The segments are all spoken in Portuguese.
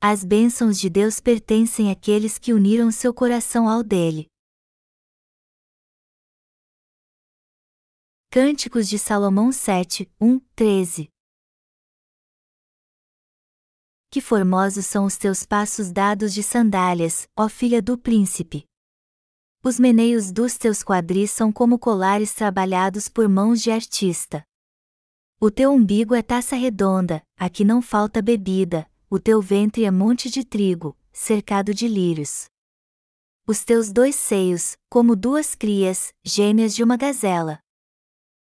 As bênçãos de Deus pertencem àqueles que uniram seu coração ao dele. Cânticos de Salomão 7, 1, 13 Que formosos são os teus passos dados de sandálias, ó filha do príncipe! Os meneios dos teus quadris são como colares trabalhados por mãos de artista. O teu umbigo é taça redonda, aqui não falta bebida, o teu ventre é monte de trigo, cercado de lírios. Os teus dois seios, como duas crias, gêmeas de uma gazela.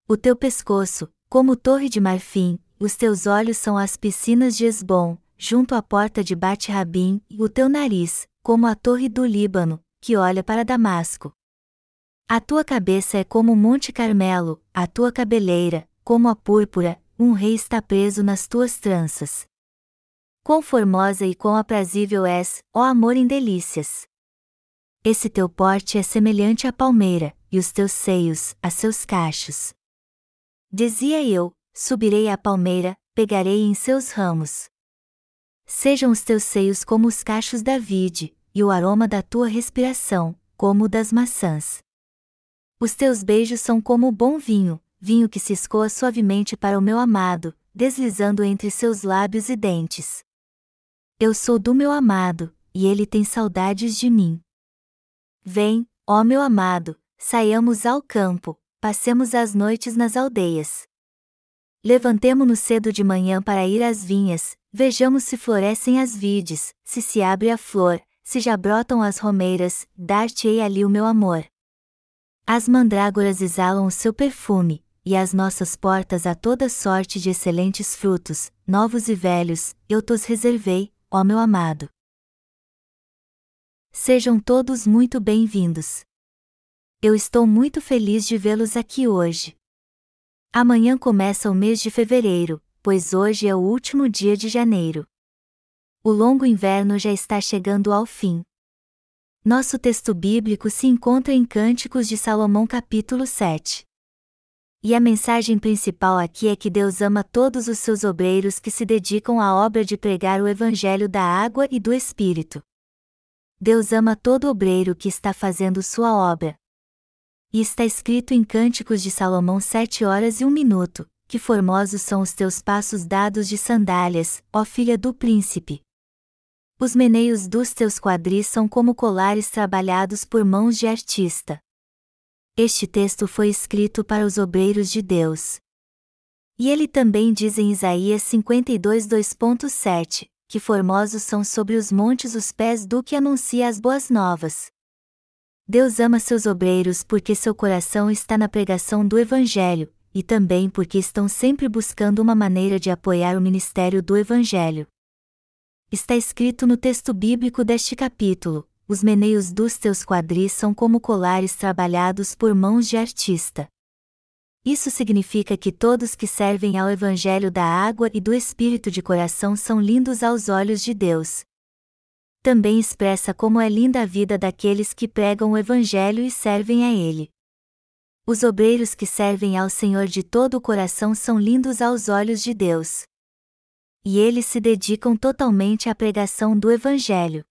O teu pescoço, como torre de marfim, os teus olhos são as piscinas de Esbom, junto à porta de Bat-Rabim, e o teu nariz, como a torre do Líbano, que olha para Damasco. A tua cabeça é como o Monte Carmelo, a tua cabeleira, como a púrpura, um rei está preso nas tuas tranças. Quão formosa e quão aprazível és, ó amor em delícias! Esse teu porte é semelhante à palmeira, e os teus seios, a seus cachos. Dizia eu: subirei à palmeira, pegarei em seus ramos. Sejam os teus seios como os cachos da vide, e o aroma da tua respiração, como o das maçãs. Os teus beijos são como o bom vinho, vinho que se escoa suavemente para o meu amado, deslizando entre seus lábios e dentes. Eu sou do meu amado, e ele tem saudades de mim. Vem, ó meu amado, saiamos ao campo, passemos as noites nas aldeias. Levantemo-nos cedo de manhã para ir às vinhas, vejamos se florescem as vides, se se abre a flor, se já brotam as romeiras, dar-te-ei ali o meu amor. As mandrágoras exalam o seu perfume, e as nossas portas a toda sorte de excelentes frutos, novos e velhos, eu tos reservei, ó meu amado. Sejam todos muito bem-vindos. Eu estou muito feliz de vê-los aqui hoje. Amanhã começa o mês de fevereiro, pois hoje é o último dia de janeiro. O longo inverno já está chegando ao fim. Nosso texto bíblico se encontra em Cânticos de Salomão capítulo 7. E a mensagem principal aqui é que Deus ama todos os seus obreiros que se dedicam à obra de pregar o Evangelho da água e do Espírito. Deus ama todo obreiro que está fazendo sua obra. E está escrito em Cânticos de Salomão sete horas e um minuto, que formosos são os teus passos dados de sandálias, ó filha do príncipe. Os meneios dos teus quadris são como colares trabalhados por mãos de artista. Este texto foi escrito para os obreiros de Deus. E ele também diz em Isaías 52 2.7, que formosos são sobre os montes os pés do que anuncia as boas novas. Deus ama seus obreiros porque seu coração está na pregação do Evangelho, e também porque estão sempre buscando uma maneira de apoiar o ministério do Evangelho. Está escrito no texto bíblico deste capítulo: os meneios dos teus quadris são como colares trabalhados por mãos de artista. Isso significa que todos que servem ao Evangelho da água e do Espírito de coração são lindos aos olhos de Deus. Também expressa como é linda a vida daqueles que pregam o Evangelho e servem a Ele. Os obreiros que servem ao Senhor de todo o coração são lindos aos olhos de Deus e eles se dedicam totalmente à pregação do Evangelho.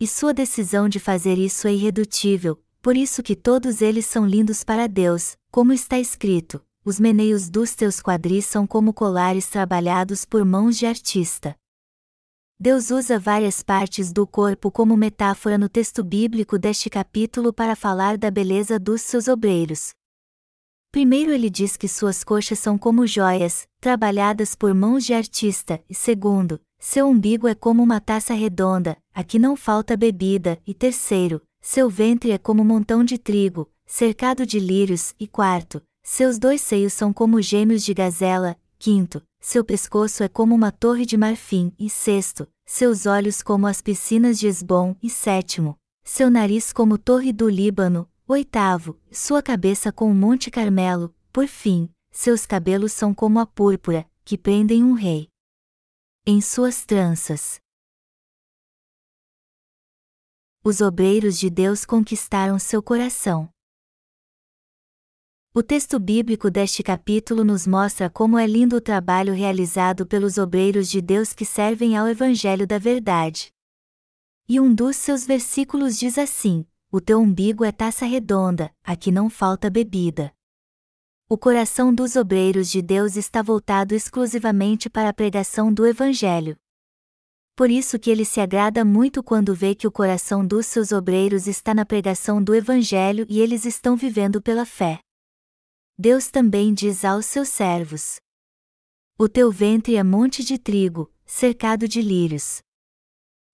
E sua decisão de fazer isso é irredutível, por isso que todos eles são lindos para Deus, como está escrito: os meneios dos teus quadris são como colares trabalhados por mãos de artista. Deus usa várias partes do corpo como metáfora no texto bíblico deste capítulo para falar da beleza dos seus obreiros, Primeiro ele diz que suas coxas são como joias, trabalhadas por mãos de artista, e segundo, seu umbigo é como uma taça redonda, a que não falta bebida, e terceiro, seu ventre é como um montão de trigo, cercado de lírios, e quarto, seus dois seios são como gêmeos de gazela, quinto, seu pescoço é como uma torre de marfim, e sexto, seus olhos como as piscinas de Esbom, e sétimo, seu nariz como torre do Líbano, Oitavo, sua cabeça com o Monte Carmelo, por fim, seus cabelos são como a púrpura, que prendem um rei. Em suas tranças. Os obreiros de Deus conquistaram seu coração. O texto bíblico deste capítulo nos mostra como é lindo o trabalho realizado pelos obreiros de Deus que servem ao Evangelho da Verdade. E um dos seus versículos diz assim: O teu umbigo é taça redonda, aqui não falta bebida. O coração dos obreiros de Deus está voltado exclusivamente para a pregação do Evangelho. Por isso que ele se agrada muito quando vê que o coração dos seus obreiros está na pregação do Evangelho e eles estão vivendo pela fé. Deus também diz aos seus servos: O teu ventre é monte de trigo, cercado de lírios.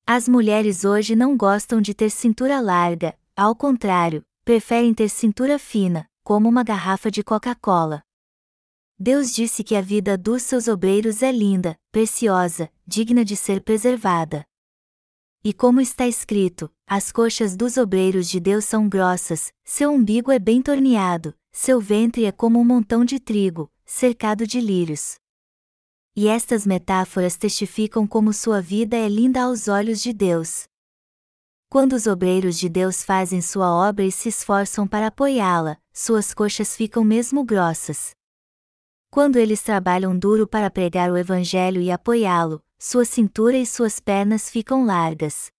As mulheres hoje não gostam de ter cintura larga, ao contrário, preferem ter cintura fina, como uma garrafa de Coca-Cola. Deus disse que a vida dos seus obreiros é linda, preciosa, digna de ser preservada. E como está escrito, as coxas dos obreiros de Deus são grossas, seu umbigo é bem torneado, seu ventre é como um montão de trigo, cercado de lírios. E estas metáforas testificam como sua vida é linda aos olhos de Deus. Quando os obreiros de Deus fazem sua obra e se esforçam para apoiá-la, suas coxas ficam mesmo grossas. Quando eles trabalham duro para pregar o Evangelho e apoiá-lo, sua cintura e suas pernas ficam largas.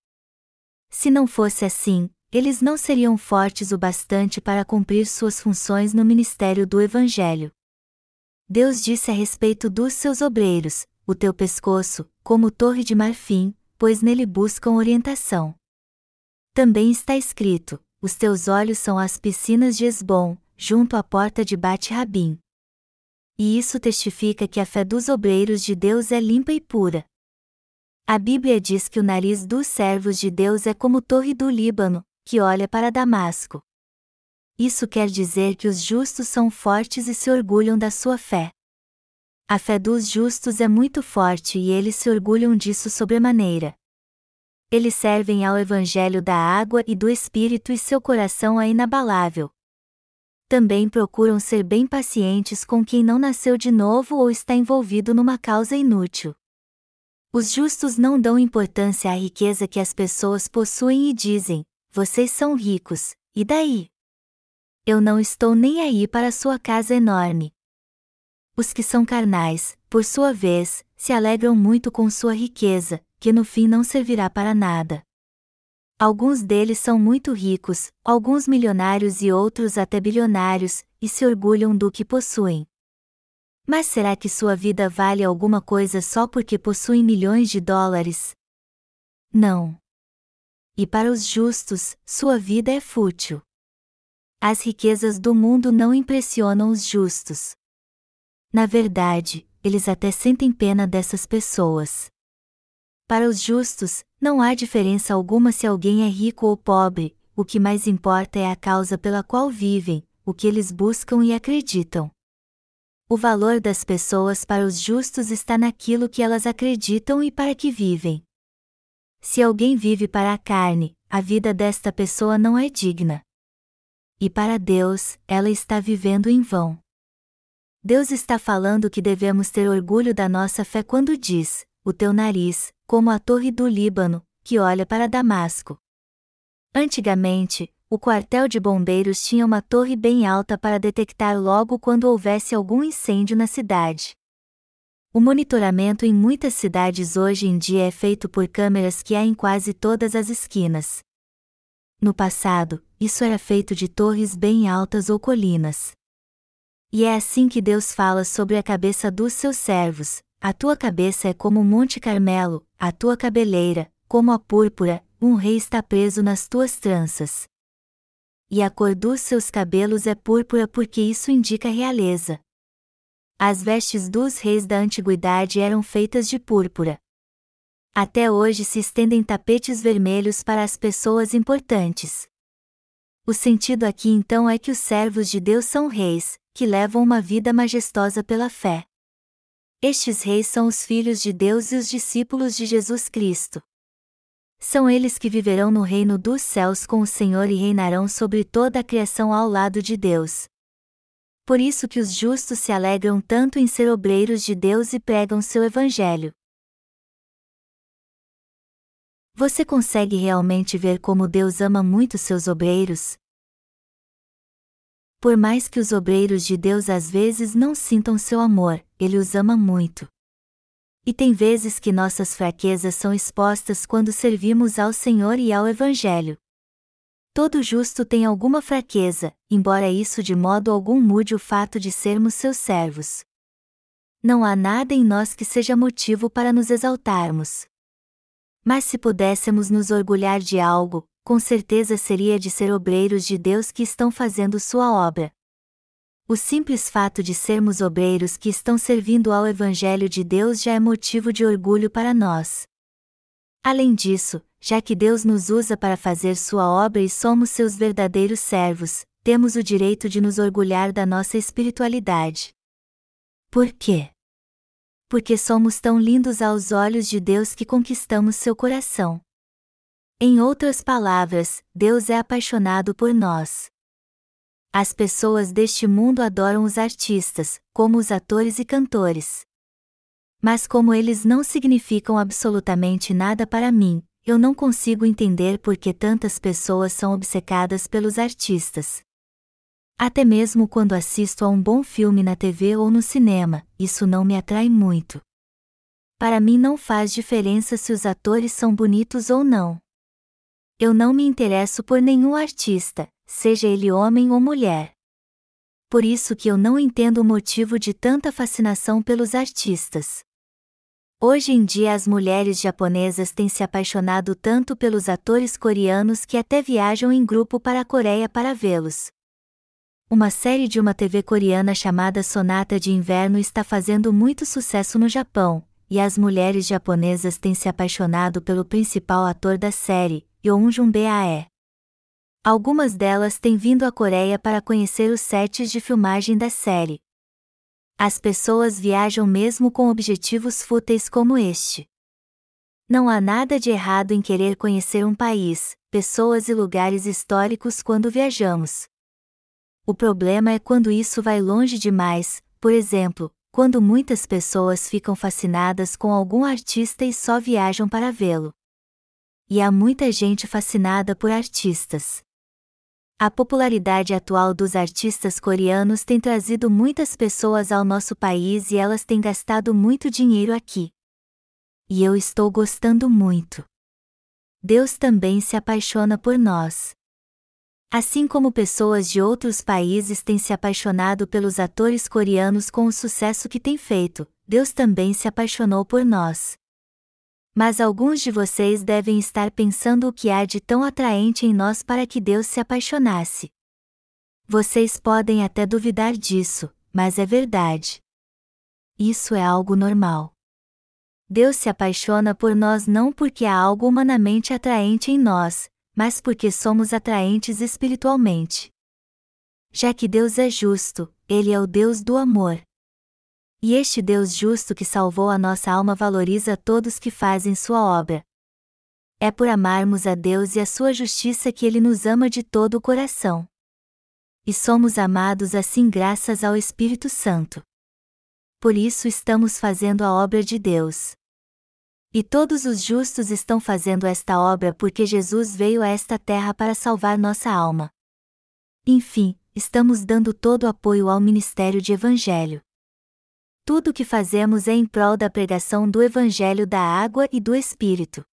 Se não fosse assim, eles não seriam fortes o bastante para cumprir suas funções no ministério do Evangelho. Deus disse a respeito dos seus obreiros: o teu pescoço, como torre de marfim, pois nele buscam orientação. Também está escrito: os teus olhos são as piscinas de Esbom, junto à porta de Bate-Rabim. E isso testifica que a fé dos obreiros de Deus é limpa e pura. A Bíblia diz que o nariz dos servos de Deus é como torre do Líbano, que olha para Damasco. Isso quer dizer que os justos são fortes e se orgulham da sua fé. A fé dos justos é muito forte e eles se orgulham disso sobremaneira. Eles servem ao Evangelho da água e do Espírito e seu coração é inabalável. Também procuram ser bem pacientes com quem não nasceu de novo ou está envolvido numa causa inútil. Os justos não dão importância à riqueza que as pessoas possuem e dizem: vocês são ricos, e daí? Eu não estou nem aí para sua casa enorme. Os que são carnais, por sua vez, se alegram muito com sua riqueza, que no fim não servirá para nada. Alguns deles são muito ricos, alguns milionários e outros até bilionários, e se orgulham do que possuem. Mas será que sua vida vale alguma coisa só porque possuem milhões de dólares? Não e para os justos, sua vida é fútil. As riquezas do mundo não impressionam os justos. Na verdade, eles até sentem pena dessas pessoas. Para os justos, não há diferença alguma se alguém é rico ou pobre, o que mais importa é a causa pela qual vivem, o que eles buscam e acreditam. O valor das pessoas para os justos está naquilo que elas acreditam e para que vivem. Se alguém vive para a carne, a vida desta pessoa não é digna. E para Deus, ela está vivendo em vão. Deus está falando que devemos ter orgulho da nossa fé quando diz: o teu nariz, como a torre do Líbano, que olha para Damasco. Antigamente, o quartel de bombeiros tinha uma torre bem alta para detectar logo quando houvesse algum incêndio na cidade. O monitoramento em muitas cidades hoje em dia é feito por câmeras que há em quase todas as esquinas. No passado, isso era feito de torres bem altas ou colinas. E é assim que Deus fala sobre a cabeça dos seus servos: a tua cabeça é como o Monte Carmelo, a tua cabeleira, como a púrpura, um rei está preso nas tuas tranças. E a cor dos seus cabelos é púrpura porque isso indica realeza. As vestes dos reis da antiguidade eram feitas de púrpura. Até hoje se estendem tapetes vermelhos para as pessoas importantes. O sentido aqui então é que os servos de Deus são reis, que levam uma vida majestosa pela fé. Estes reis são os filhos de Deus e os discípulos de Jesus Cristo. São eles que viverão no reino dos céus com o Senhor e reinarão sobre toda a criação ao lado de Deus por isso que os justos se alegram tanto em ser obreiros de Deus e pregam seu evangelho. Você consegue realmente ver como Deus ama muito seus obreiros? Por mais que os obreiros de Deus às vezes não sintam seu amor, Ele os ama muito. E tem vezes que nossas fraquezas são expostas quando servimos ao Senhor e ao Evangelho. Todo justo tem alguma fraqueza, embora isso de modo algum mude o fato de sermos seus servos. Não há nada em nós que seja motivo para nos exaltarmos. Mas se pudéssemos nos orgulhar de algo, com certeza seria de ser obreiros de Deus que estão fazendo sua obra. O simples fato de sermos obreiros que estão servindo ao Evangelho de Deus já é motivo de orgulho para nós. Além disso, já que Deus nos usa para fazer sua obra e somos seus verdadeiros servos, temos o direito de nos orgulhar da nossa espiritualidade. Por quê? Porque somos tão lindos aos olhos de Deus que conquistamos seu coração. Em outras palavras, Deus é apaixonado por nós. As pessoas deste mundo adoram os artistas, como os atores e cantores. Mas como eles não significam absolutamente nada para mim, eu não consigo entender por que tantas pessoas são obcecadas pelos artistas. Até mesmo quando assisto a um bom filme na TV ou no cinema, isso não me atrai muito. Para mim não faz diferença se os atores são bonitos ou não. Eu não me interesso por nenhum artista, seja ele homem ou mulher. Por isso que eu não entendo o motivo de tanta fascinação pelos artistas. Hoje em dia as mulheres japonesas têm se apaixonado tanto pelos atores coreanos que até viajam em grupo para a Coreia para vê-los. Uma série de uma TV coreana chamada Sonata de Inverno está fazendo muito sucesso no Japão, e as mulheres japonesas têm se apaixonado pelo principal ator da série, Yeonjun Bae. Algumas delas têm vindo à Coreia para conhecer os sets de filmagem da série. As pessoas viajam mesmo com objetivos fúteis como este. Não há nada de errado em querer conhecer um país, pessoas e lugares históricos quando viajamos. O problema é quando isso vai longe demais, por exemplo, quando muitas pessoas ficam fascinadas com algum artista e só viajam para vê-lo e há muita gente fascinada por artistas. A popularidade atual dos artistas coreanos tem trazido muitas pessoas ao nosso país e elas têm gastado muito dinheiro aqui. E eu estou gostando muito. Deus também se apaixona por nós. Assim como pessoas de outros países têm se apaixonado pelos atores coreanos com o sucesso que têm feito, Deus também se apaixonou por nós. Mas alguns de vocês devem estar pensando o que há de tão atraente em nós para que Deus se apaixonasse. Vocês podem até duvidar disso, mas é verdade. Isso é algo normal. Deus se apaixona por nós não porque há algo humanamente atraente em nós, mas porque somos atraentes espiritualmente. Já que Deus é justo, Ele é o Deus do amor. E este Deus justo que salvou a nossa alma valoriza todos que fazem sua obra. É por amarmos a Deus e a sua justiça que ele nos ama de todo o coração. E somos amados assim graças ao Espírito Santo. Por isso estamos fazendo a obra de Deus. E todos os justos estão fazendo esta obra porque Jesus veio a esta terra para salvar nossa alma. Enfim, estamos dando todo o apoio ao ministério de Evangelho. Tudo o que fazemos é em prol da pregação do Evangelho da água e do Espírito.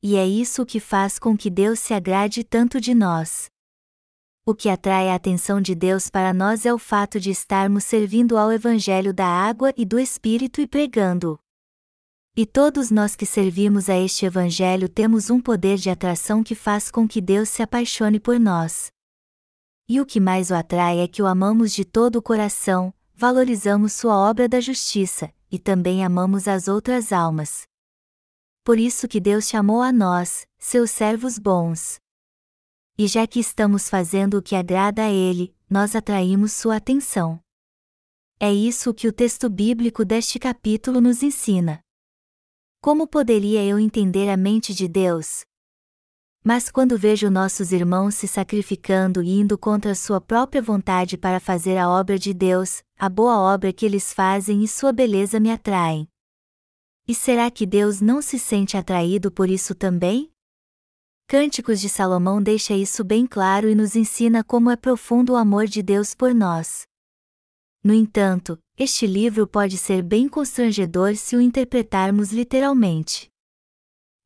E é isso que faz com que Deus se agrade tanto de nós. O que atrai a atenção de Deus para nós é o fato de estarmos servindo ao Evangelho da água e do Espírito e pregando-o. E todos nós que servimos a este Evangelho temos um poder de atração que faz com que Deus se apaixone por nós. E o que mais o atrai é que o amamos de todo o coração, valorizamos sua obra da justiça, e também amamos as outras almas. Por isso que Deus chamou a nós, seus servos bons. E já que estamos fazendo o que agrada a Ele, nós atraímos sua atenção. É isso que o texto bíblico deste capítulo nos ensina. Como poderia eu entender a mente de Deus, mas quando vejo nossos irmãos se sacrificando e indo contra sua própria vontade para fazer a obra de Deus, a boa obra que eles fazem e sua beleza me atraem. E será que Deus não se sente atraído por isso também? Cânticos de Salomão deixa isso bem claro e nos ensina como é profundo o amor de Deus por nós. No entanto, este livro pode ser bem constrangedor se o interpretarmos literalmente.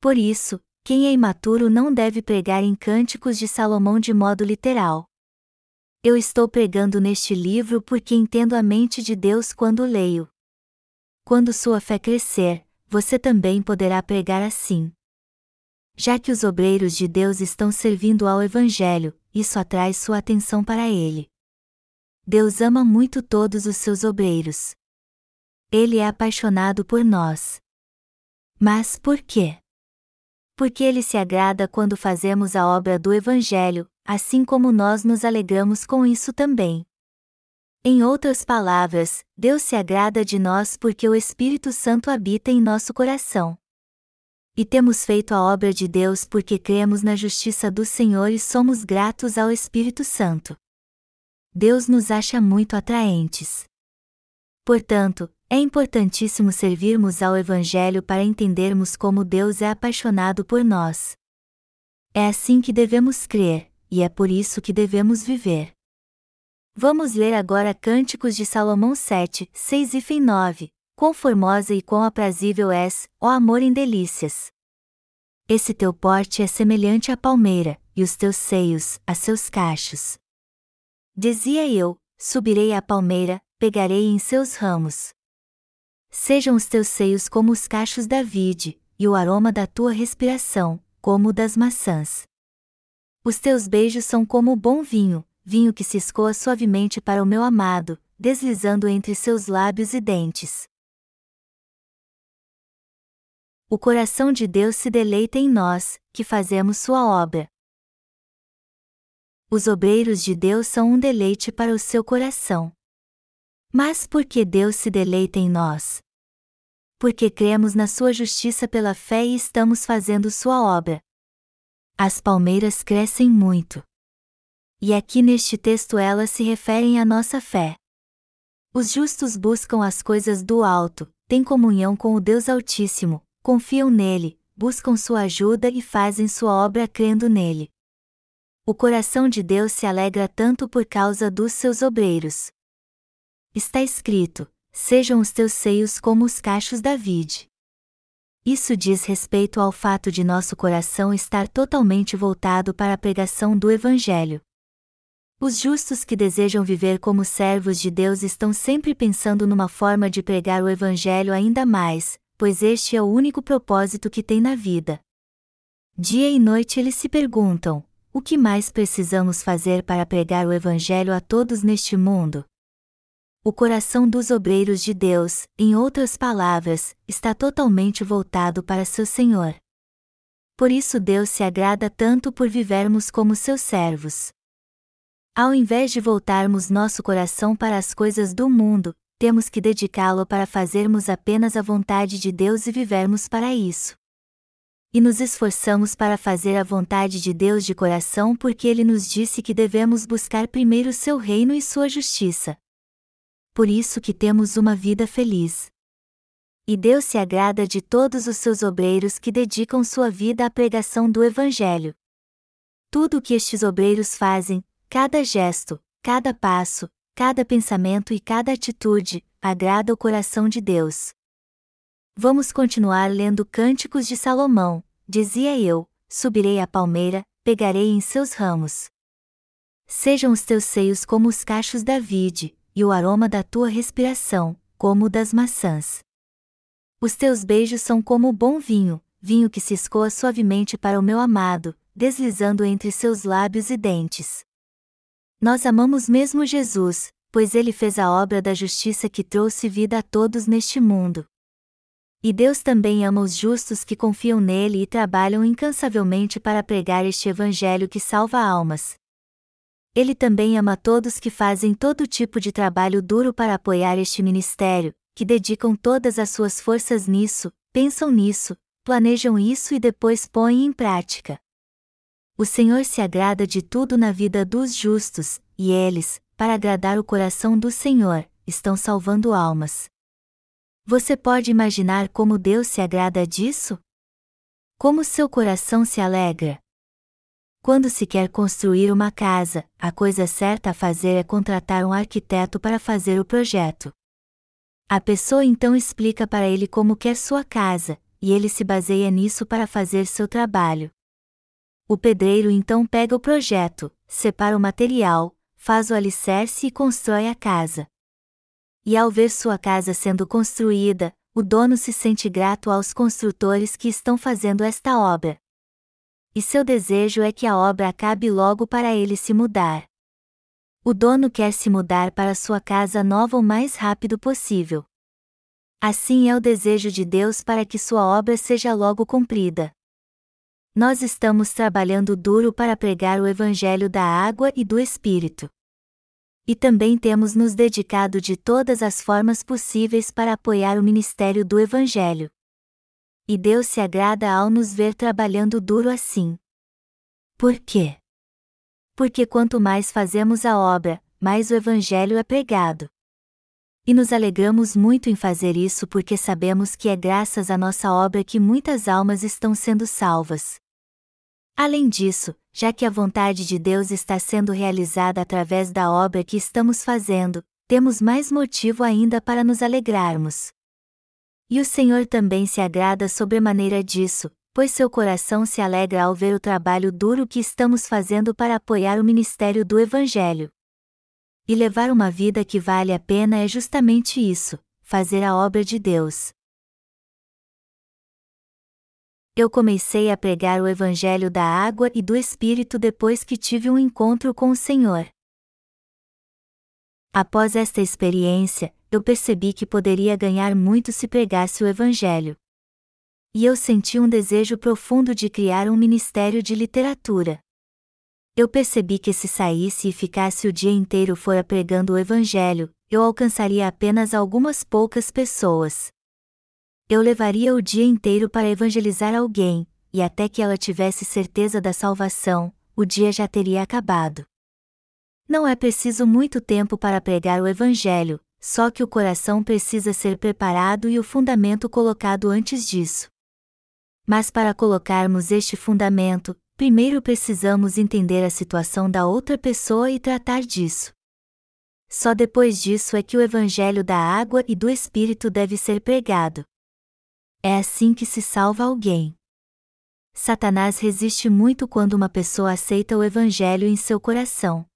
Por isso, quem é imaturo não deve pregar em Cânticos de Salomão de modo literal. Eu estou pregando neste livro porque entendo a mente de Deus quando leio. Quando sua fé crescer, você também poderá pregar assim. Já que os obreiros de Deus estão servindo ao Evangelho, isso atrai sua atenção para ele. Deus ama muito todos os seus obreiros. Ele é apaixonado por nós. Mas por quê? Porque ele se agrada quando fazemos a obra do Evangelho, assim como nós nos alegramos com isso também. Em outras palavras, Deus se agrada de nós porque o Espírito Santo habita em nosso coração. E temos feito a obra de Deus porque cremos na justiça do Senhor e somos gratos ao Espírito Santo. Deus nos acha muito atraentes. Portanto, é importantíssimo servirmos ao Evangelho para entendermos como Deus é apaixonado por nós. É assim que devemos crer, e é por isso que devemos viver. Vamos ler agora Cânticos de Salomão 7, 6 e 9. Quão formosa e quão aprazível és, ó amor em delícias! Esse teu porte é semelhante à palmeira, e os teus seios, a seus cachos. Dizia eu: subirei à palmeira, pegarei em seus ramos. Sejam os teus seios como os cachos da vide, e o aroma da tua respiração, como o das maçãs. Os teus beijos são como o bom vinho, vinho que se escoa suavemente para o meu amado, deslizando entre seus lábios e dentes. O coração de Deus se deleita em nós, que fazemos sua obra. Os obreiros de Deus são um deleite para o seu coração. Mas por que Deus se deleita em nós? Porque cremos na sua justiça pela fé e estamos fazendo sua obra. As palmeiras crescem muito. E aqui neste texto elas se referem à nossa fé. Os justos buscam as coisas do alto, têm comunhão com o Deus Altíssimo, confiam nele, buscam sua ajuda e fazem sua obra crendo nele. O coração de Deus se alegra tanto por causa dos seus obreiros. Está escrito: Sejam os teus seios como os cachos da vide. Isso diz respeito ao fato de nosso coração estar totalmente voltado para a pregação do Evangelho. Os justos que desejam viver como servos de Deus estão sempre pensando numa forma de pregar o Evangelho ainda mais, pois este é o único propósito que tem na vida. Dia e noite eles se perguntam: o que mais precisamos fazer para pregar o Evangelho a todos neste mundo? O coração dos obreiros de Deus, em outras palavras, está totalmente voltado para seu Senhor. Por isso Deus se agrada tanto por vivermos como seus servos. Ao invés de voltarmos nosso coração para as coisas do mundo, temos que dedicá-lo para fazermos apenas a vontade de Deus e vivermos para isso. E nos esforçamos para fazer a vontade de Deus de coração porque ele nos disse que devemos buscar primeiro seu reino e sua justiça. Por isso que temos uma vida feliz. E Deus se agrada de todos os seus obreiros que dedicam sua vida à pregação do Evangelho. Tudo o que estes obreiros fazem, cada gesto, cada passo, cada pensamento e cada atitude, agrada o coração de Deus. Vamos continuar lendo Cânticos de Salomão, dizia eu: subirei à palmeira, pegarei em seus ramos. Sejam os teus seios como os cachos da vide, e o aroma da tua respiração, como o das maçãs. Os teus beijos são como o bom vinho, vinho que se escoa suavemente para o meu amado, deslizando entre seus lábios e dentes. Nós amamos mesmo Jesus, pois ele fez a obra da justiça que trouxe vida a todos neste mundo. E Deus também ama os justos que confiam nele e trabalham incansavelmente para pregar este evangelho que salva almas. Ele também ama todos que fazem todo tipo de trabalho duro para apoiar este ministério, que dedicam todas as suas forças nisso, pensam nisso, planejam isso e depois põem em prática. O Senhor se agrada de tudo na vida dos justos, e eles, para agradar o coração do Senhor, estão salvando almas. Você pode imaginar como Deus se agrada disso? Como seu coração se alegra? Quando se quer construir uma casa, a coisa certa a fazer é contratar um arquiteto para fazer o projeto. A pessoa então explica para ele como quer sua casa, e ele se baseia nisso para fazer seu trabalho. O pedreiro então pega o projeto, separa o material, faz o alicerce e constrói a casa. E ao ver sua casa sendo construída, o dono se sente grato aos construtores que estão fazendo esta obra. E seu desejo é que a obra acabe logo para ele se mudar. O dono quer se mudar para sua casa nova o mais rápido possível. Assim é o desejo de Deus para que sua obra seja logo cumprida. Nós estamos trabalhando duro para pregar o Evangelho da água e do Espírito e também temos nos dedicado de todas as formas possíveis para apoiar o ministério do Evangelho. E Deus se agrada ao nos ver trabalhando duro assim. Por quê? Porque quanto mais fazemos a obra, mais o Evangelho é pregado. E nos alegramos muito em fazer isso porque sabemos que é graças à nossa obra que muitas almas estão sendo salvas. Além disso, já que a vontade de Deus está sendo realizada através da obra que estamos fazendo, temos mais motivo ainda para nos alegrarmos. E o Senhor também se agrada sobremaneira disso, pois seu coração se alegra ao ver o trabalho duro que estamos fazendo para apoiar o ministério do Evangelho. E levar uma vida que vale a pena é justamente isso: fazer a obra de Deus eu comecei a pregar o Evangelho da água e do Espírito depois que tive um encontro com o Senhor. Após esta experiência, eu percebi que poderia ganhar muito se pregasse o Evangelho. E eu senti um desejo profundo de criar um ministério de literatura. Eu percebi que se saísse e ficasse o dia inteiro fora pregando o Evangelho, eu alcançaria apenas algumas poucas pessoas eu levaria o dia inteiro para evangelizar alguém, e até que ela tivesse certeza da salvação, o dia já teria acabado. Não é preciso muito tempo para pregar o Evangelho, só que o coração precisa ser preparado e o fundamento colocado antes disso. Mas para colocarmos este fundamento, primeiro precisamos entender a situação da outra pessoa e tratar disso. Só depois disso é que o Evangelho da água e do Espírito deve ser pregado. É assim que se salva alguém. Satanás resiste muito quando uma pessoa aceita o Evangelho em seu coração.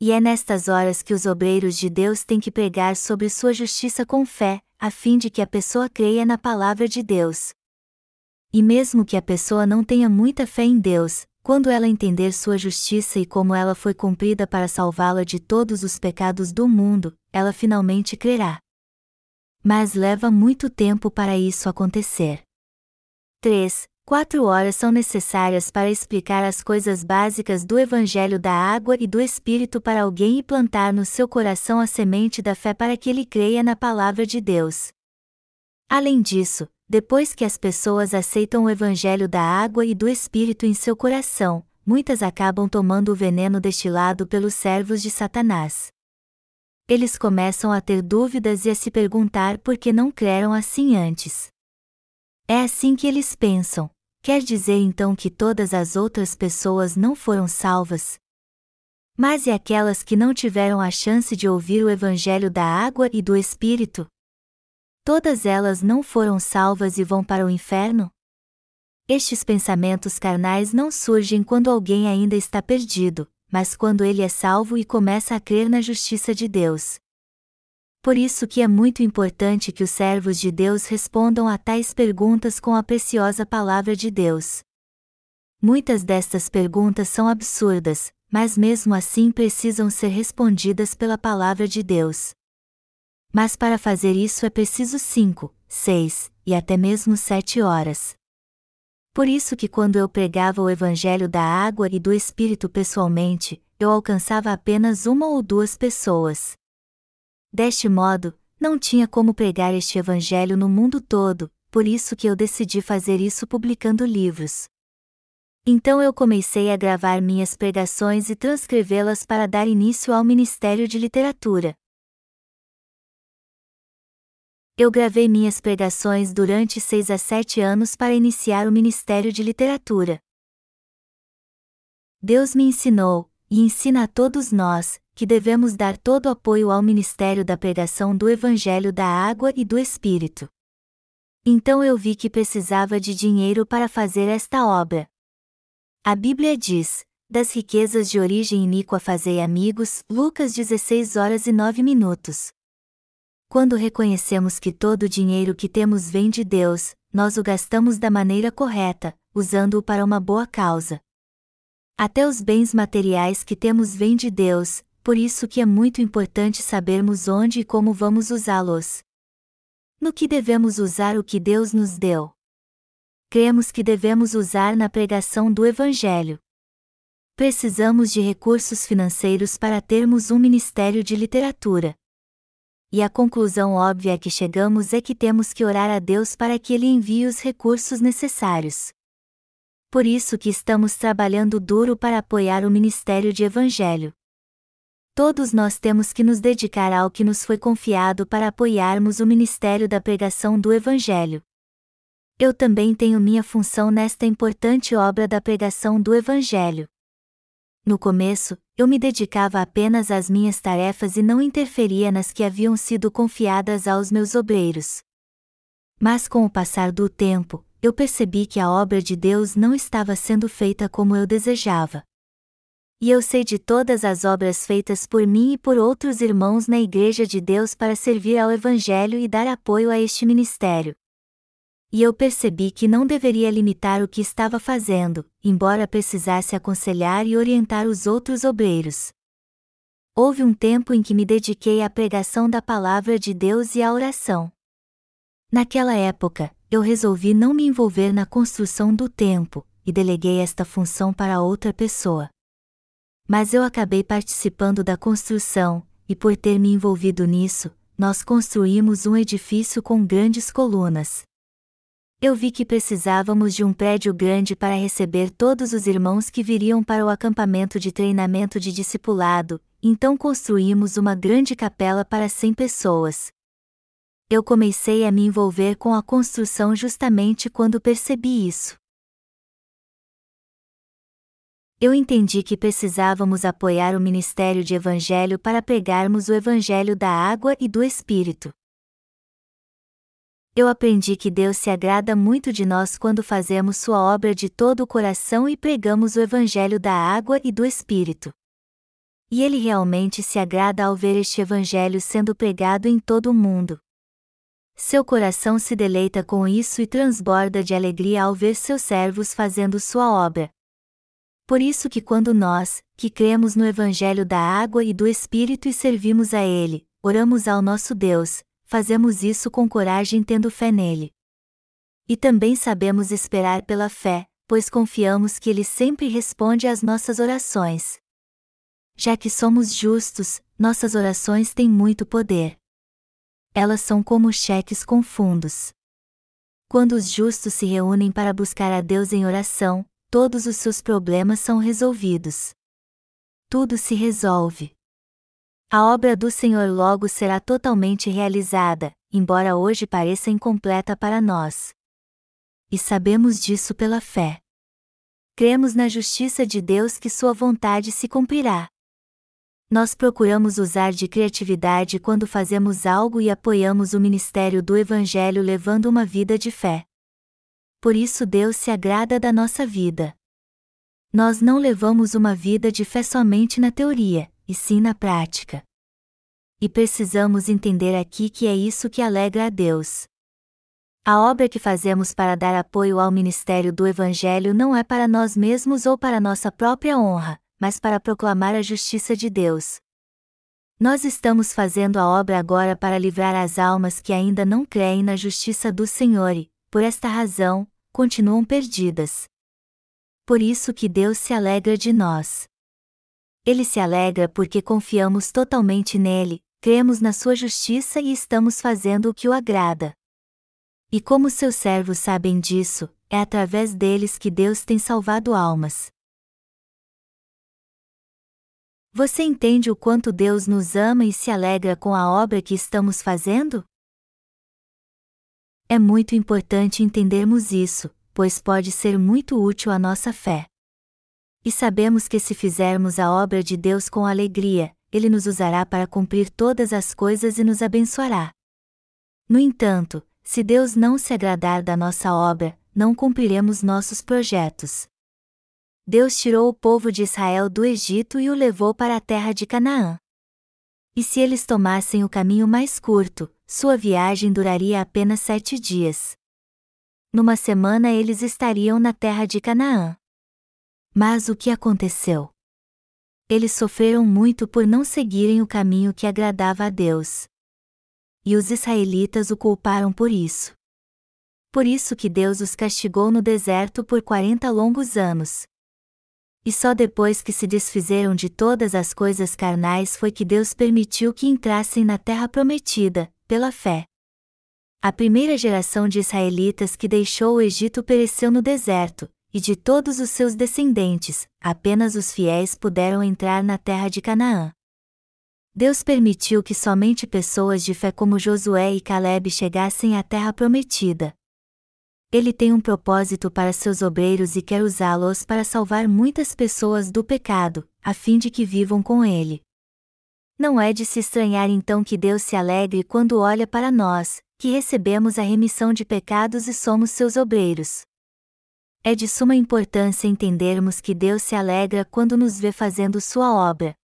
E é nestas horas que os obreiros de Deus têm que pregar sobre sua justiça com fé, a fim de que a pessoa creia na palavra de Deus. E mesmo que a pessoa não tenha muita fé em Deus, quando ela entender sua justiça e como ela foi cumprida para salvá-la de todos os pecados do mundo, ela finalmente crerá mas leva muito tempo para isso acontecer. 3. Quatro horas são necessárias para explicar as coisas básicas do Evangelho da água e do Espírito para alguém e plantar no seu coração a semente da fé para que ele creia na palavra de Deus. Além disso, depois que as pessoas aceitam o Evangelho da água e do Espírito em seu coração, muitas acabam tomando o veneno destilado pelos servos de Satanás eles começam a ter dúvidas e a se perguntar por que não creram assim antes. É assim que eles pensam. Quer dizer então que todas as outras pessoas não foram salvas? Mas e aquelas que não tiveram a chance de ouvir o Evangelho da água e do Espírito? Todas elas não foram salvas e vão para o inferno? Estes pensamentos carnais não surgem quando alguém ainda está perdido, mas quando ele é salvo e começa a crer na justiça de Deus. Por isso que é muito importante que os servos de Deus respondam a tais perguntas com a preciosa palavra de Deus. Muitas destas perguntas são absurdas, mas mesmo assim precisam ser respondidas pela palavra de Deus. Mas para fazer isso é preciso cinco, seis, e até mesmo sete horas. Por isso que quando eu pregava o evangelho da água e do espírito pessoalmente, eu alcançava apenas uma ou duas pessoas. Deste modo, não tinha como pregar este evangelho no mundo todo, por isso que eu decidi fazer isso publicando livros. Então eu comecei a gravar minhas pregações e transcrevê-las para dar início ao Ministério de Literatura. Eu gravei minhas pregações durante seis a sete anos para iniciar o Ministério de Literatura. Deus me ensinou, e ensina a todos nós, que devemos dar todo apoio ao ministério da pregação do Evangelho da Água e do Espírito. Então eu vi que precisava de dinheiro para fazer esta obra. A Bíblia diz: Das riquezas de origem iníqua fazei amigos, Lucas 16 horas e 9 minutos. Quando reconhecemos que todo o dinheiro que temos vem de Deus, nós o gastamos da maneira correta, usando-o para uma boa causa. Até os bens materiais que temos vêm de Deus, por isso que é muito importante sabermos onde e como vamos usá-los. No que devemos usar o que Deus nos deu? Cremos que devemos usar na pregação do Evangelho. Precisamos de recursos financeiros para termos um ministério de literatura. E a conclusão óbvia que chegamos é que temos que orar a Deus para que Ele envie os recursos necessários. Por isso que estamos trabalhando duro para apoiar o ministério de Evangelho. Todos nós temos que nos dedicar ao que nos foi confiado para apoiarmos o ministério da pregação do Evangelho. Eu também tenho minha função nesta importante obra da pregação do Evangelho. No começo, eu me dedicava apenas às minhas tarefas e não interferia nas que haviam sido confiadas aos meus obreiros. Mas com o passar do tempo, eu percebi que a obra de Deus não estava sendo feita como eu desejava. E eu sei de todas as obras feitas por mim e por outros irmãos na Igreja de Deus para servir ao Evangelho e dar apoio a este ministério. E eu percebi que não deveria limitar o que estava fazendo, embora precisasse aconselhar e orientar os outros obreiros. Houve um tempo em que me dediquei à pregação da palavra de Deus e à oração. Naquela época, eu resolvi não me envolver na construção do templo, e deleguei esta função para outra pessoa mas eu acabei participando da construção, e por ter me envolvido nisso, nós construímos um edifício com grandes colunas. Eu vi que precisávamos de um prédio grande para receber todos os irmãos que viriam para o acampamento de treinamento de discipulado, então construímos uma grande capela para 100 pessoas. Eu comecei a me envolver com a construção justamente quando percebi isso eu entendi que precisávamos apoiar o ministério de Evangelho para pregarmos o Evangelho da água e do Espírito. Eu aprendi que Deus se agrada muito de nós quando fazemos Sua obra de todo o coração e pregamos o Evangelho da água e do Espírito. E Ele realmente se agrada ao ver este Evangelho sendo pregado em todo o mundo. Seu coração se deleita com isso e transborda de alegria ao ver seus servos fazendo sua obra. Por isso que quando nós, que cremos no Evangelho da água e do Espírito e servimos a Ele, oramos ao nosso Deus, fazemos isso com coragem tendo fé nele. E também sabemos esperar pela fé, pois confiamos que Ele sempre responde às nossas orações. Já que somos justos, nossas orações têm muito poder. Elas são como cheques com fundos. Quando os justos se reúnem para buscar a Deus em oração, todos os seus problemas são resolvidos. Tudo se resolve. A obra do Senhor logo será totalmente realizada, embora hoje pareça incompleta para nós. E sabemos disso pela fé. Cremos na justiça de Deus que Sua vontade se cumprirá. Nós procuramos usar de criatividade quando fazemos algo e apoiamos o ministério do Evangelho levando uma vida de fé por isso Deus se agrada da nossa vida. Nós não levamos uma vida de fé somente na teoria, e sim na prática. E precisamos entender aqui que é isso que alegra a Deus. A obra que fazemos para dar apoio ao ministério do Evangelho não é para nós mesmos ou para nossa própria honra, mas para proclamar a justiça de Deus. Nós estamos fazendo a obra agora para livrar as almas que ainda não creem na justiça do Senhor e, por esta razão, continuam perdidas. Por isso que Deus se alegra de nós. Ele se alegra porque confiamos totalmente nele, cremos na sua justiça e estamos fazendo o que o agrada. E como seus servos sabem disso, é através deles que Deus tem salvado almas. Você entende o quanto Deus nos ama e se alegra com a obra que estamos fazendo? É muito importante entendermos isso, pois pode ser muito útil à nossa fé. E sabemos que se fizermos a obra de Deus com alegria, Ele nos usará para cumprir todas as coisas e nos abençoará. No entanto, se Deus não se agradar da nossa obra, não cumpriremos nossos projetos. Deus tirou o povo de Israel do Egito e o levou para a terra de Canaã. E se eles tomassem o caminho mais curto, sua viagem duraria apenas sete dias. Numa semana eles estariam na terra de Canaã. Mas o que aconteceu? Eles sofreram muito por não seguirem o caminho que agradava a Deus. E os israelitas o culparam por isso. Por isso que Deus os castigou no deserto por quarenta longos anos. E só depois que se desfizeram de todas as coisas carnais foi que Deus permitiu que entrassem na terra prometida, pela fé. A primeira geração de israelitas que deixou o Egito pereceu no deserto, e de todos os seus descendentes, apenas os fiéis puderam entrar na terra de Canaã. Deus permitiu que somente pessoas de fé como Josué e Caleb chegassem à terra prometida, ele tem um propósito para seus obreiros e quer usá-los para salvar muitas pessoas do pecado, a fim de que vivam com ele. Não é de se estranhar então que Deus se alegre quando olha para nós, que recebemos a remissão de pecados e somos seus obreiros. É de suma importância entendermos que Deus se alegra quando nos vê fazendo sua obra.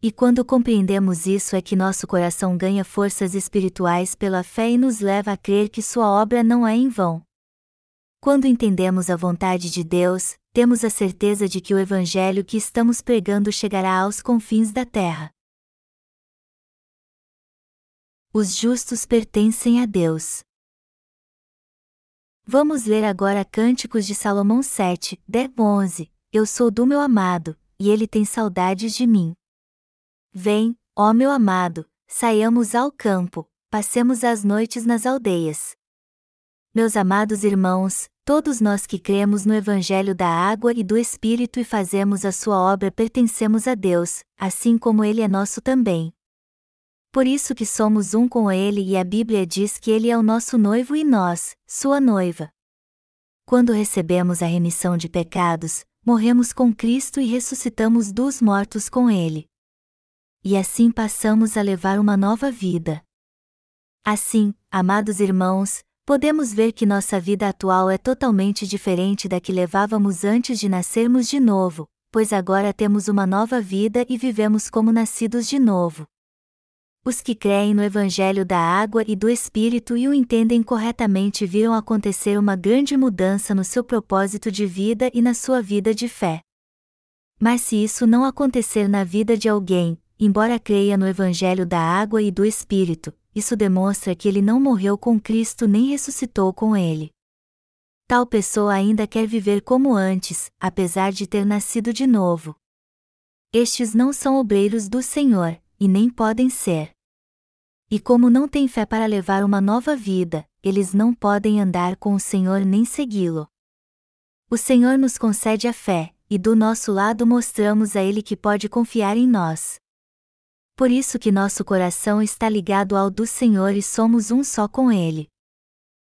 E quando compreendemos isso é que nosso coração ganha forças espirituais pela fé e nos leva a crer que sua obra não é em vão. Quando entendemos a vontade de Deus, temos a certeza de que o Evangelho que estamos pregando chegará aos confins da terra. Os justos pertencem a Deus. Vamos ler agora Cânticos de Salomão 7, 10, 11. Eu sou do meu amado, e ele tem saudades de mim. Vem, ó meu amado, saiamos ao campo, passemos as noites nas aldeias. Meus amados irmãos, Todos nós que cremos no Evangelho da Água e do Espírito e fazemos a sua obra pertencemos a Deus, assim como Ele é nosso também. Por isso que somos um com Ele e a Bíblia diz que Ele é o nosso noivo e nós, sua noiva. Quando recebemos a remissão de pecados, morremos com Cristo e ressuscitamos dos mortos com Ele. E assim passamos a levar uma nova vida. Assim, amados irmãos, podemos ver que nossa vida atual é totalmente diferente da que levávamos antes de nascermos de novo, pois agora temos uma nova vida e vivemos como nascidos de novo. Os que creem no Evangelho da Água e do Espírito e o entendem corretamente viram acontecer uma grande mudança no seu propósito de vida e na sua vida de fé. Mas se isso não acontecer na vida de alguém, embora creia no Evangelho da Água e do Espírito, isso demonstra que ele não morreu com Cristo nem ressuscitou com ele. Tal pessoa ainda quer viver como antes, apesar de ter nascido de novo. Estes não são obreiros do Senhor, e nem podem ser. E como não têm fé para levar uma nova vida, eles não podem andar com o Senhor nem segui-lo. O Senhor nos concede a fé, e do nosso lado mostramos a Ele que pode confiar em nós por isso que nosso coração está ligado ao do Senhor e somos um só com Ele.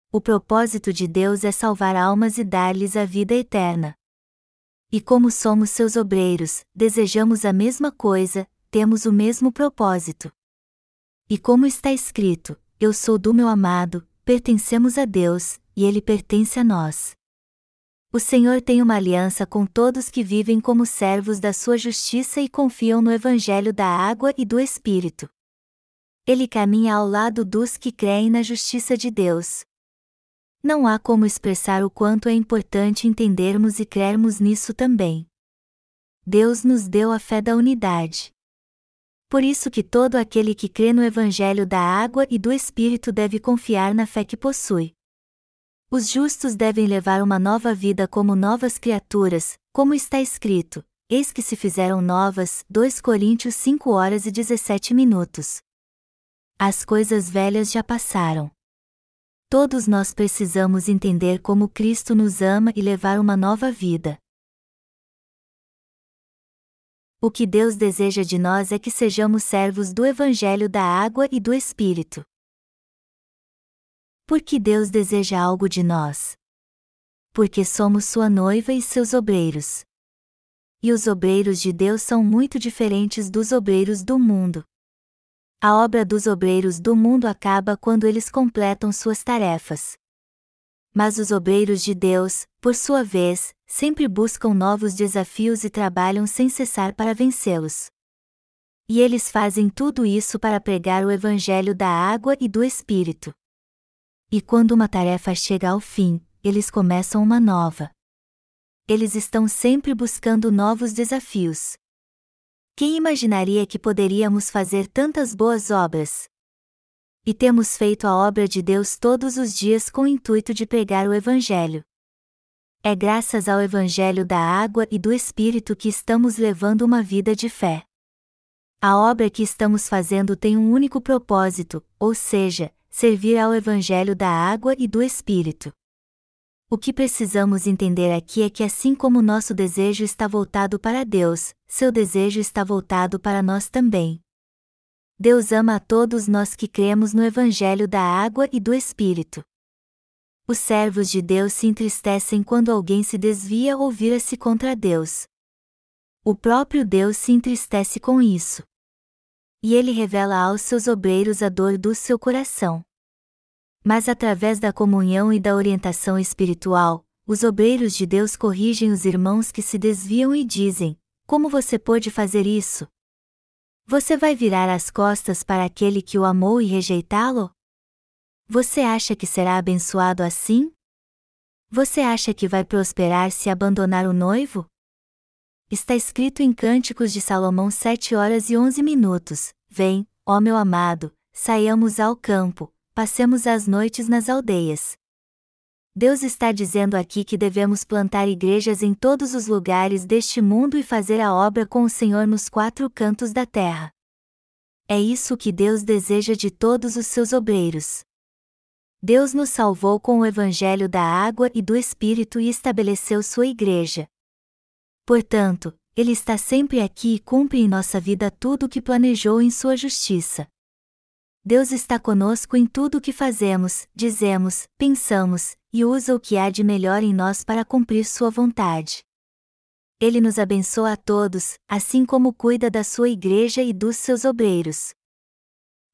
O propósito de Deus é salvar almas e dar-lhes a vida eterna. E como somos seus obreiros, desejamos a mesma coisa, temos o mesmo propósito. E como está escrito: Eu sou do meu amado, pertencemos a Deus, e ele pertence a nós. O Senhor tem uma aliança com todos que vivem como servos da sua justiça e confiam no Evangelho da água e do Espírito. Ele caminha ao lado dos que creem na justiça de Deus. Não há como expressar o quanto é importante entendermos e crermos nisso também. Deus nos deu a fé da unidade. Por isso que todo aquele que crê no Evangelho da água e do Espírito deve confiar na fé que possui. Os justos devem levar uma nova vida como novas criaturas, como está escrito: Eis que se fizeram novas. 2 Coríntios 5 horas e 17 minutos. As coisas velhas já passaram. Todos nós precisamos entender como Cristo nos ama e levar uma nova vida. O que Deus deseja de nós é que sejamos servos do Evangelho da água e do Espírito. Porque Deus deseja algo de nós. Porque somos sua noiva e seus obreiros. e os obreiros de Deus são muito diferentes dos obreiros do mundo. A obra dos obreiros do mundo acaba quando eles completam suas tarefas. Mas os obreiros de Deus, por sua vez, sempre buscam novos desafios e trabalham sem cessar para vencê-los. E eles fazem tudo isso para pregar o Evangelho da água e do Espírito. E quando uma tarefa chega ao fim, eles começam uma nova. Eles estão sempre buscando novos desafios. Quem imaginaria que poderíamos fazer tantas boas obras? E temos feito a obra de Deus todos os dias com o intuito de pregar o Evangelho. É graças ao Evangelho da água e do Espírito que estamos levando uma vida de fé. A obra que estamos fazendo tem um único propósito, ou seja, servir ao Evangelho da água e do Espírito. O que precisamos entender aqui é que, assim como nosso desejo está voltado para Deus, seu desejo está voltado para nós também. Deus ama a todos nós que cremos no Evangelho da água e do Espírito. Os servos de Deus se entristecem quando alguém se desvia ou vira-se contra Deus. O próprio Deus se entristece com isso. E ele revela aos seus obreiros a dor do seu coração. Mas através da comunhão e da orientação espiritual, os obreiros de Deus corrigem os irmãos que se desviam e dizem: Como você pode fazer isso? Você vai virar as costas para aquele que o amou e rejeitá-lo? Você acha que será abençoado assim? Você acha que vai prosperar se abandonar o noivo? Está escrito em Cânticos de Salomão 7 horas e 11 minutos: Vem, ó meu amado, saiamos ao campo, passemos as noites nas aldeias. Deus está dizendo aqui que devemos plantar igrejas em todos os lugares deste mundo e fazer a obra com o Senhor nos quatro cantos da terra. É isso que Deus deseja de todos os seus obreiros. Deus nos salvou com o Evangelho da água e do Espírito e estabeleceu sua igreja. Portanto, Ele está sempre aqui e cumpre em nossa vida tudo o que planejou em sua justiça. Deus está conosco em tudo o que fazemos, dizemos, pensamos, e usa o que há de melhor em nós para cumprir Sua vontade. Ele nos abençoa a todos, assim como cuida da sua igreja e dos seus obreiros.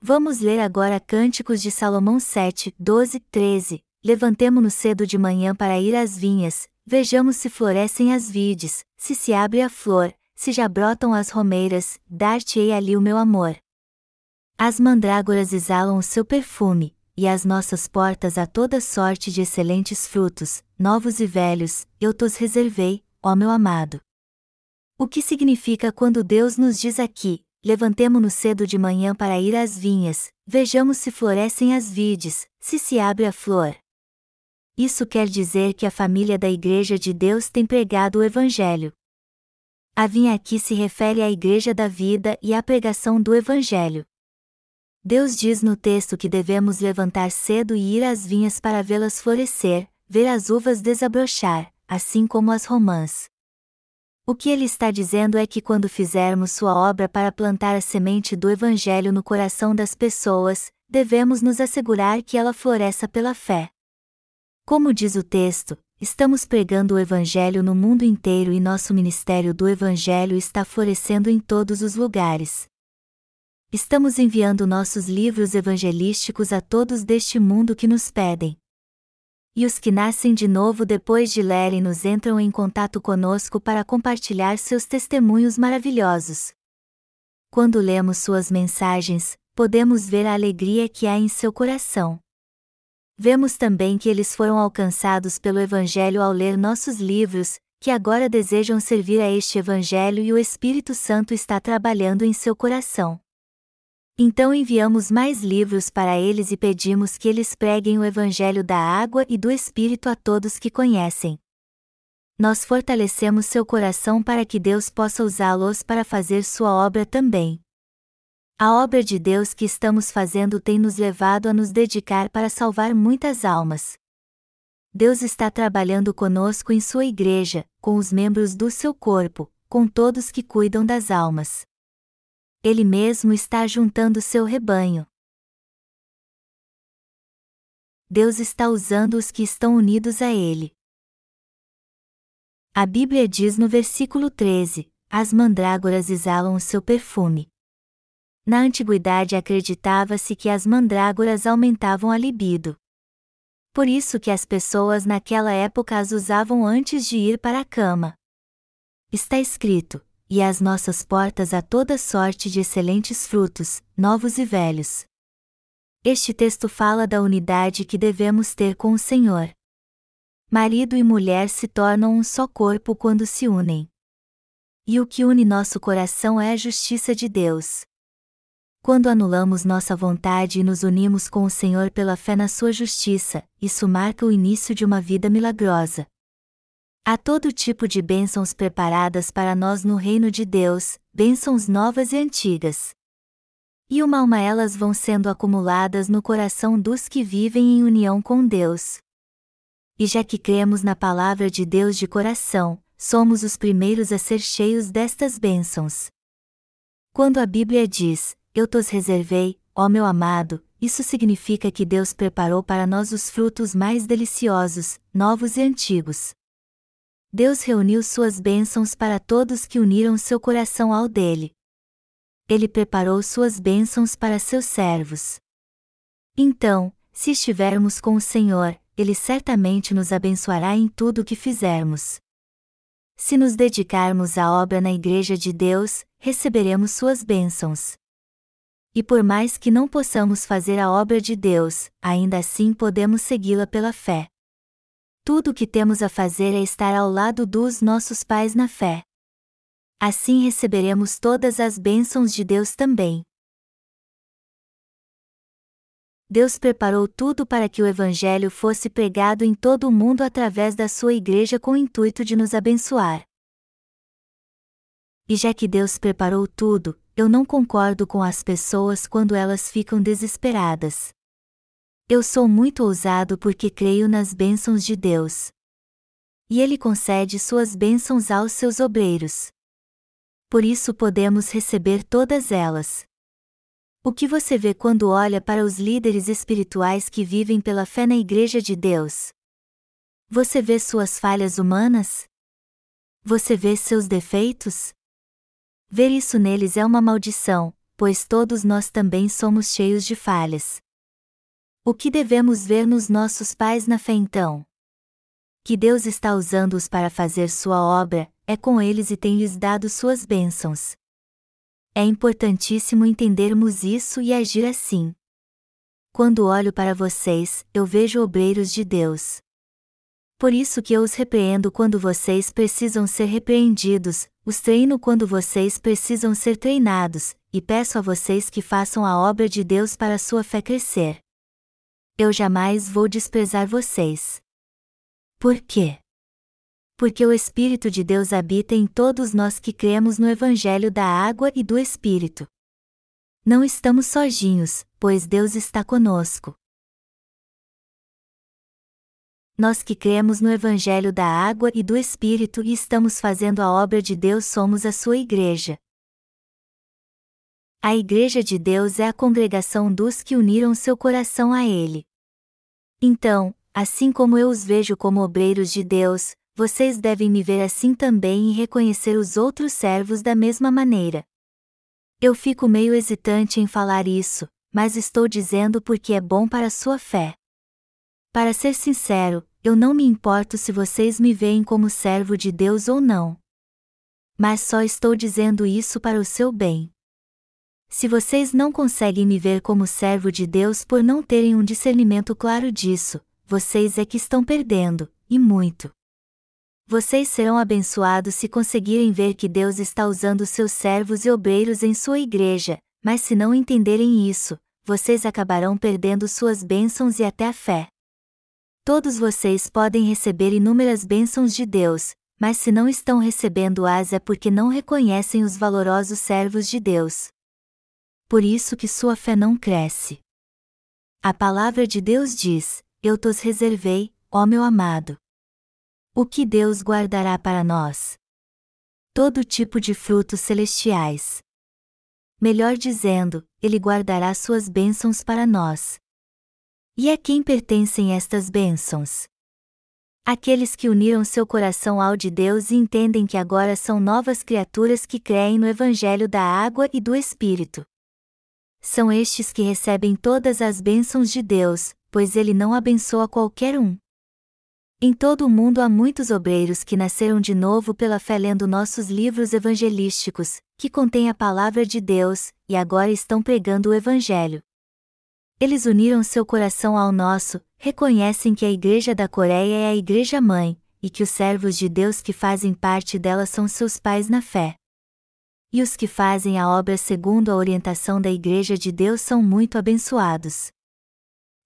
Vamos ler agora Cânticos de Salomão 7, 12, 13. Levantemo-nos cedo de manhã para ir às vinhas, vejamos se florescem as vides, se se abre a flor, se já brotam as romeiras, dar-te-ei ali o meu amor. As mandrágoras exalam o seu perfume, e as nossas portas a toda sorte de excelentes frutos, novos e velhos, eu tos reservei, ó meu amado. O que significa quando Deus nos diz aqui: levantemo-nos cedo de manhã para ir às vinhas, vejamos se florescem as vides, se se abre a flor. Isso quer dizer que a família da Igreja de Deus tem pregado o Evangelho. A vinha aqui se refere à Igreja da Vida e à pregação do Evangelho. Deus diz no texto que devemos levantar cedo e ir às vinhas para vê-las florescer, ver as uvas desabrochar, assim como as romãs. O que ele está dizendo é que quando fizermos sua obra para plantar a semente do Evangelho no coração das pessoas, devemos nos assegurar que ela floresça pela fé. Como diz o texto, estamos pregando o Evangelho no mundo inteiro e nosso ministério do Evangelho está florescendo em todos os lugares. Estamos enviando nossos livros evangelísticos a todos deste mundo que nos pedem. E os que nascem de novo depois de lerem-nos entram em contato conosco para compartilhar seus testemunhos maravilhosos. Quando lemos suas mensagens, podemos ver a alegria que há em seu coração. Vemos também que eles foram alcançados pelo Evangelho ao ler nossos livros, que agora desejam servir a este Evangelho e o Espírito Santo está trabalhando em seu coração. Então enviamos mais livros para eles e pedimos que eles preguem o Evangelho da água e do Espírito a todos que conhecem. Nós fortalecemos seu coração para que Deus possa usá-los para fazer sua obra também. A obra de Deus que estamos fazendo tem nos levado a nos dedicar para salvar muitas almas. Deus está trabalhando conosco em sua igreja, com os membros do seu corpo, com todos que cuidam das almas. Ele mesmo está juntando seu rebanho. Deus está usando os que estão unidos a Ele. A Bíblia diz no versículo 13: As mandrágoras exalam o seu perfume. Na antiguidade acreditava-se que as mandrágoras aumentavam a libido. Por isso que as pessoas naquela época as usavam antes de ir para a cama. Está escrito: E as nossas portas a toda sorte de excelentes frutos, novos e velhos. Este texto fala da unidade que devemos ter com o Senhor. Marido e mulher se tornam um só corpo quando se unem. E o que une nosso coração é a justiça de Deus. Quando anulamos nossa vontade e nos unimos com o Senhor pela fé na Sua justiça, isso marca o início de uma vida milagrosa. Há todo tipo de bênçãos preparadas para nós no reino de Deus, bênçãos novas e antigas. E uma a uma elas vão sendo acumuladas no coração dos que vivem em união com Deus. E já que cremos na palavra de Deus de coração, somos os primeiros a ser cheios destas bênçãos. Quando a Bíblia diz: eu tos reservei, ó meu amado, isso significa que Deus preparou para nós os frutos mais deliciosos, novos e antigos. Deus reuniu suas bênçãos para todos que uniram seu coração ao dele. Ele preparou suas bênçãos para seus servos. Então, se estivermos com o Senhor, Ele certamente nos abençoará em tudo o que fizermos. Se nos dedicarmos à obra na Igreja de Deus, receberemos suas bênçãos. E por mais que não possamos fazer a obra de Deus, ainda assim podemos segui-la pela fé. Tudo o que temos a fazer é estar ao lado dos nossos pais na fé. Assim receberemos todas as bênçãos de Deus também. Deus preparou tudo para que o Evangelho fosse pregado em todo o mundo através da sua igreja com o intuito de nos abençoar. E já que Deus preparou tudo, eu não concordo com as pessoas quando elas ficam desesperadas. Eu sou muito ousado porque creio nas bênçãos de Deus. E Ele concede suas bênçãos aos seus obreiros. Por isso podemos receber todas elas. O que você vê quando olha para os líderes espirituais que vivem pela fé na Igreja de Deus? Você vê suas falhas humanas? Você vê seus defeitos? Ver isso neles é uma maldição, pois todos nós também somos cheios de falhas. O que devemos ver nos nossos pais na fé então? Que Deus está usando-os para fazer sua obra, é com eles e tem lhes dado suas bênçãos. É importantíssimo entendermos isso e agir assim. Quando olho para vocês, eu vejo obreiros de Deus. Por isso que eu os repreendo quando vocês precisam ser repreendidos, os treino quando vocês precisam ser treinados, e peço a vocês que façam a obra de Deus para sua fé crescer. Eu jamais vou desprezar vocês. Por quê? Porque o Espírito de Deus habita em todos nós que cremos no Evangelho da água e do Espírito. Não estamos sozinhos, pois Deus está conosco. nós que cremos no Evangelho da água e do Espírito e estamos fazendo a obra de Deus somos a sua igreja. A Igreja de Deus é a congregação dos que uniram seu coração a Ele. Então, assim como eu os vejo como obreiros de Deus, vocês devem me ver assim também e reconhecer os outros servos da mesma maneira. Eu fico meio hesitante em falar isso, mas estou dizendo porque é bom para a sua fé. Para ser sincero, eu não me importo se vocês me veem como servo de Deus ou não. Mas só estou dizendo isso para o seu bem. Se vocês não conseguem me ver como servo de Deus por não terem um discernimento claro disso, vocês é que estão perdendo, e muito. Vocês serão abençoados se conseguirem ver que Deus está usando seus servos e obreiros em sua igreja, mas se não entenderem isso, vocês acabarão perdendo suas bênçãos e até a fé. Todos vocês podem receber inúmeras bênçãos de Deus, mas se não estão recebendo-as é porque não reconhecem os valorosos servos de Deus. Por isso que sua fé não cresce. A palavra de Deus diz: Eu tos reservei, ó meu amado. O que Deus guardará para nós? Todo tipo de frutos celestiais. Melhor dizendo, Ele guardará suas bênçãos para nós. E a quem pertencem estas bênçãos? Aqueles que uniram seu coração ao de Deus e entendem que agora são novas criaturas que creem no Evangelho da água e do Espírito. São estes que recebem todas as bênçãos de Deus, pois ele não abençoa qualquer um. Em todo o mundo há muitos obreiros que nasceram de novo pela fé lendo nossos livros evangelísticos, que contêm a palavra de Deus, e agora estão pregando o Evangelho. Eles uniram seu coração ao nosso, reconhecem que a Igreja da Coreia é a Igreja Mãe, e que os servos de Deus que fazem parte dela são seus pais na fé. E os que fazem a obra segundo a orientação da Igreja de Deus são muito abençoados.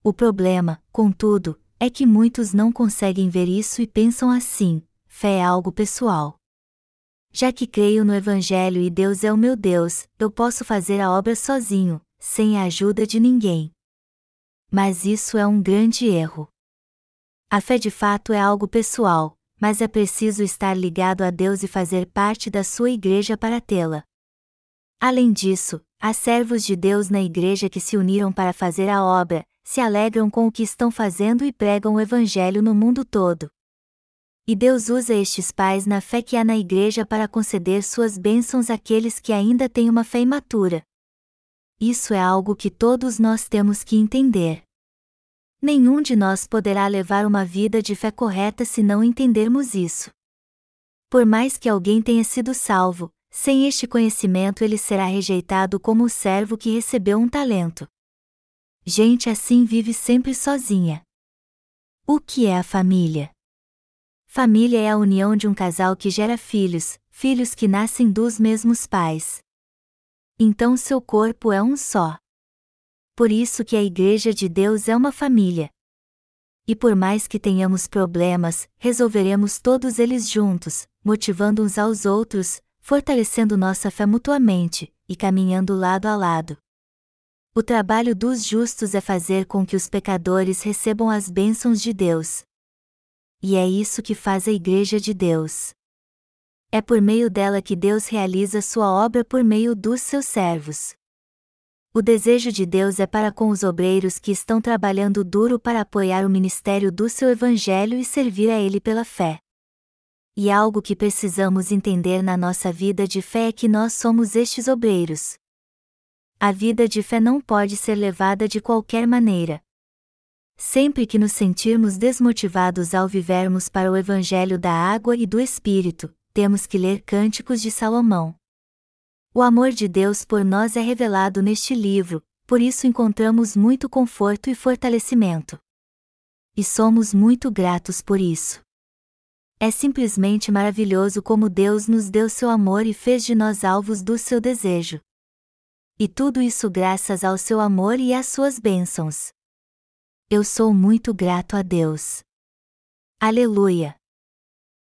O problema, contudo, é que muitos não conseguem ver isso e pensam assim: fé é algo pessoal. Já que creio no Evangelho e Deus é o meu Deus, eu posso fazer a obra sozinho, sem a ajuda de ninguém. Mas isso é um grande erro. A fé de fato é algo pessoal, mas é preciso estar ligado a Deus e fazer parte da sua igreja para tê-la. Além disso, há servos de Deus na igreja que se uniram para fazer a obra, se alegram com o que estão fazendo e pregam o Evangelho no mundo todo. E Deus usa estes pais na fé que há na igreja para conceder suas bênçãos àqueles que ainda têm uma fé imatura. Isso é algo que todos nós temos que entender. Nenhum de nós poderá levar uma vida de fé correta se não entendermos isso. Por mais que alguém tenha sido salvo, sem este conhecimento ele será rejeitado como o servo que recebeu um talento. Gente assim vive sempre sozinha. O que é a família? Família é a união de um casal que gera filhos, filhos que nascem dos mesmos pais. Então seu corpo é um só. Por isso que a Igreja de Deus é uma família. E por mais que tenhamos problemas, resolveremos todos eles juntos, motivando uns aos outros, fortalecendo nossa fé mutuamente, e caminhando lado a lado. O trabalho dos justos é fazer com que os pecadores recebam as bênçãos de Deus. E é isso que faz a Igreja de Deus. É por meio dela que Deus realiza sua obra por meio dos seus servos. O desejo de Deus é para com os obreiros que estão trabalhando duro para apoiar o ministério do seu Evangelho e servir a ele pela fé. E algo que precisamos entender na nossa vida de fé é que nós somos estes obreiros. A vida de fé não pode ser levada de qualquer maneira. Sempre que nos sentirmos desmotivados ao vivermos para o Evangelho da água e do Espírito, temos que ler Cânticos de Salomão. O amor de Deus por nós é revelado neste livro, por isso encontramos muito conforto e fortalecimento. E somos muito gratos por isso. É simplesmente maravilhoso como Deus nos deu seu amor e fez de nós alvos do seu desejo. E tudo isso graças ao seu amor e às suas bênçãos. Eu sou muito grato a Deus. Aleluia!